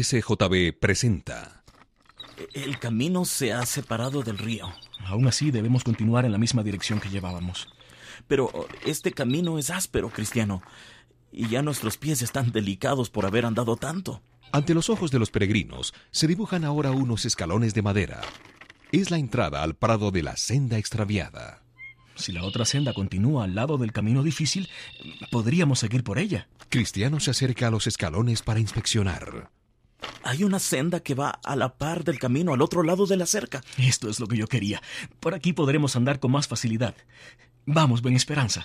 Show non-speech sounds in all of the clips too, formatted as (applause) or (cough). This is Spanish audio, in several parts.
HCJB presenta. El camino se ha separado del río. Aún así debemos continuar en la misma dirección que llevábamos. Pero este camino es áspero, cristiano. Y ya nuestros pies están delicados por haber andado tanto. Ante los ojos de los peregrinos se dibujan ahora unos escalones de madera. Es la entrada al prado de la senda extraviada. Si la otra senda continúa al lado del camino difícil, podríamos seguir por ella. Cristiano se acerca a los escalones para inspeccionar. Hay una senda que va a la par del camino al otro lado de la cerca. Esto es lo que yo quería. Por aquí podremos andar con más facilidad. Vamos, Ben Esperanza.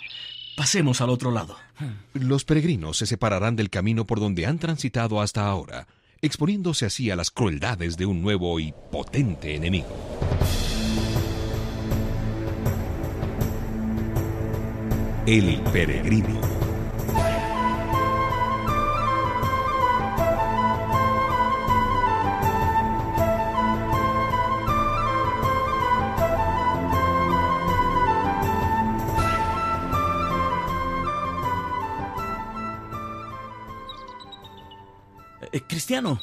Pasemos al otro lado. Los peregrinos se separarán del camino por donde han transitado hasta ahora, exponiéndose así a las crueldades de un nuevo y potente enemigo. El peregrino. Eh, cristiano,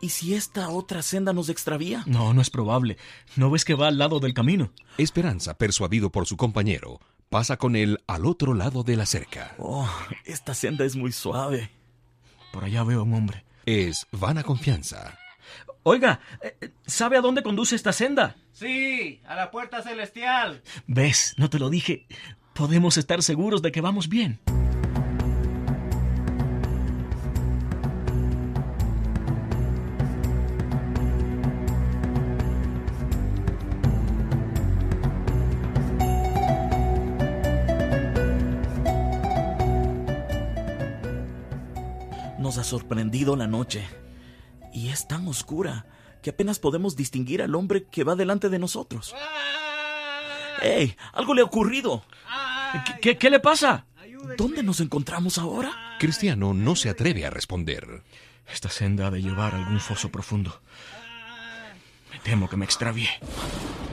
¿y si esta otra senda nos extravía? No, no es probable. ¿No ves que va al lado del camino? Esperanza, persuadido por su compañero, pasa con él al otro lado de la cerca. Oh, esta senda es muy suave. Por allá veo a un hombre. Es vana confianza. Oiga, eh, ¿sabe a dónde conduce esta senda? Sí, a la puerta celestial. ¿Ves? No te lo dije. Podemos estar seguros de que vamos bien. Nos ha sorprendido la noche. Y es tan oscura que apenas podemos distinguir al hombre que va delante de nosotros. ¡Ey! Algo le ha ocurrido. ¿Qué, qué, qué le pasa? ¿Dónde nos encontramos ahora? Cristiano no se atreve a responder. Esta senda ha de llevar a algún foso profundo. Me temo que me extravié.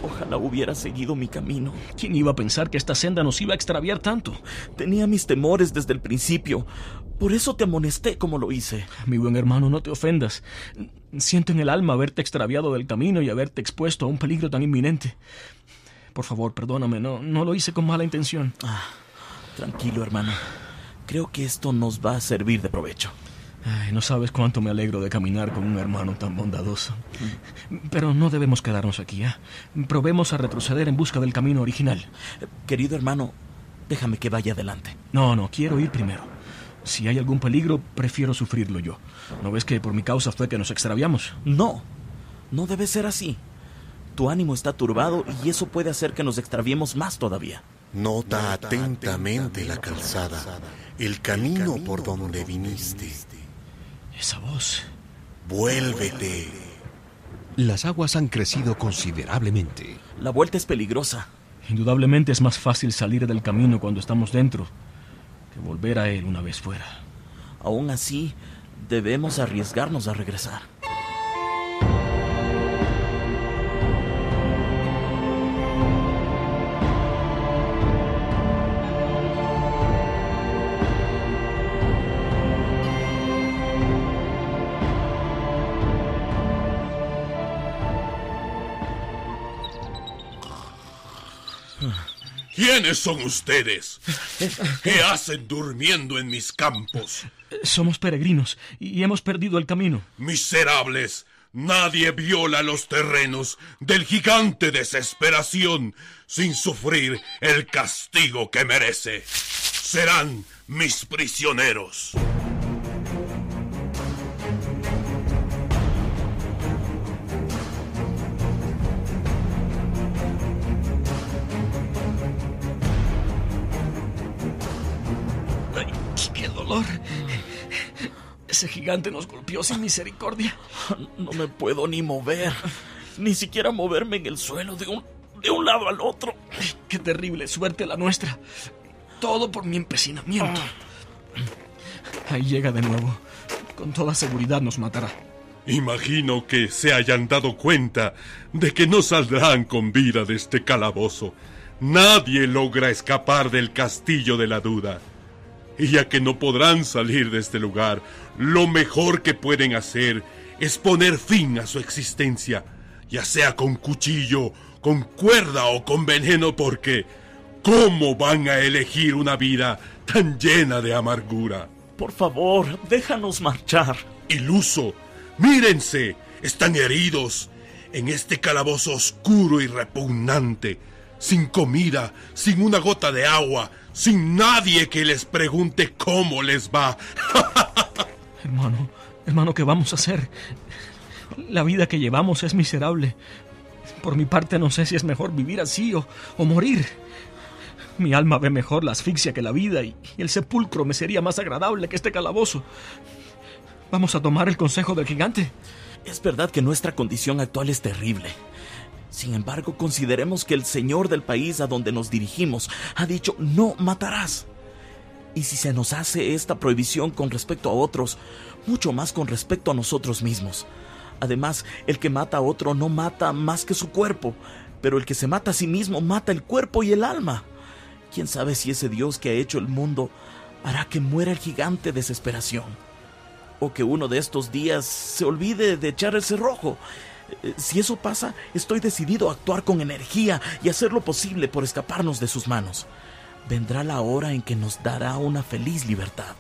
Ojalá hubiera seguido mi camino. ¿Quién iba a pensar que esta senda nos iba a extraviar tanto? Tenía mis temores desde el principio. Por eso te amonesté como lo hice. Mi buen hermano, no te ofendas. Siento en el alma haberte extraviado del camino y haberte expuesto a un peligro tan inminente. Por favor, perdóname, no, no lo hice con mala intención. Ah, tranquilo, hermano. Creo que esto nos va a servir de provecho. Ay, no sabes cuánto me alegro de caminar con un hermano tan bondadoso. Pero no debemos quedarnos aquí, ¿eh? Probemos a retroceder en busca del camino original. Querido hermano, déjame que vaya adelante. No, no, quiero ir primero. Si hay algún peligro, prefiero sufrirlo yo. ¿No ves que por mi causa fue que nos extraviamos? No, no debe ser así. Tu ánimo está turbado y eso puede hacer que nos extraviemos más todavía. Nota atentamente la calzada, el camino por donde viniste. Esa voz. Vuélvete. Las aguas han crecido considerablemente. La vuelta es peligrosa. Indudablemente es más fácil salir del camino cuando estamos dentro que volver a él una vez fuera. Aún así, debemos arriesgarnos a regresar. ¿Quiénes son ustedes? ¿Qué hacen durmiendo en mis campos? Somos peregrinos y hemos perdido el camino. Miserables, nadie viola los terrenos del gigante desesperación sin sufrir el castigo que merece. Serán mis prisioneros. Ese gigante nos golpeó sin misericordia. No me puedo ni mover. Ni siquiera moverme en el suelo de un, de un lado al otro. Qué terrible suerte la nuestra. Todo por mi empecinamiento. Ahí llega de nuevo. Con toda seguridad nos matará. Imagino que se hayan dado cuenta de que no saldrán con vida de este calabozo. Nadie logra escapar del castillo de la duda. Y ya que no podrán salir de este lugar, lo mejor que pueden hacer es poner fin a su existencia, ya sea con cuchillo, con cuerda o con veneno, porque ¿cómo van a elegir una vida tan llena de amargura? Por favor, déjanos marchar. Iluso, mírense, están heridos en este calabozo oscuro y repugnante, sin comida, sin una gota de agua, sin nadie que les pregunte cómo les va. (laughs) hermano, hermano, ¿qué vamos a hacer? La vida que llevamos es miserable. Por mi parte no sé si es mejor vivir así o, o morir. Mi alma ve mejor la asfixia que la vida y, y el sepulcro me sería más agradable que este calabozo. Vamos a tomar el consejo del gigante. Es verdad que nuestra condición actual es terrible. Sin embargo, consideremos que el señor del país a donde nos dirigimos ha dicho no matarás. Y si se nos hace esta prohibición con respecto a otros, mucho más con respecto a nosotros mismos. Además, el que mata a otro no mata más que su cuerpo, pero el que se mata a sí mismo mata el cuerpo y el alma. ¿Quién sabe si ese Dios que ha hecho el mundo hará que muera el gigante desesperación? O que uno de estos días se olvide de echar el cerrojo. Eh, Si eso pasa, estoy decidido a actuar con energía y hacer lo posible por escaparnos de sus manos. Vendrá la hora en que nos dará una feliz libertad.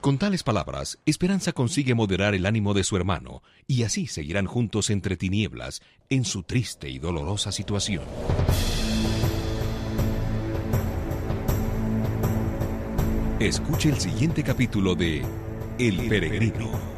Con tales palabras, Esperanza consigue moderar el ánimo de su hermano, y así seguirán juntos entre tinieblas en su triste y dolorosa situación. Escuche el siguiente capítulo de El Peregrino.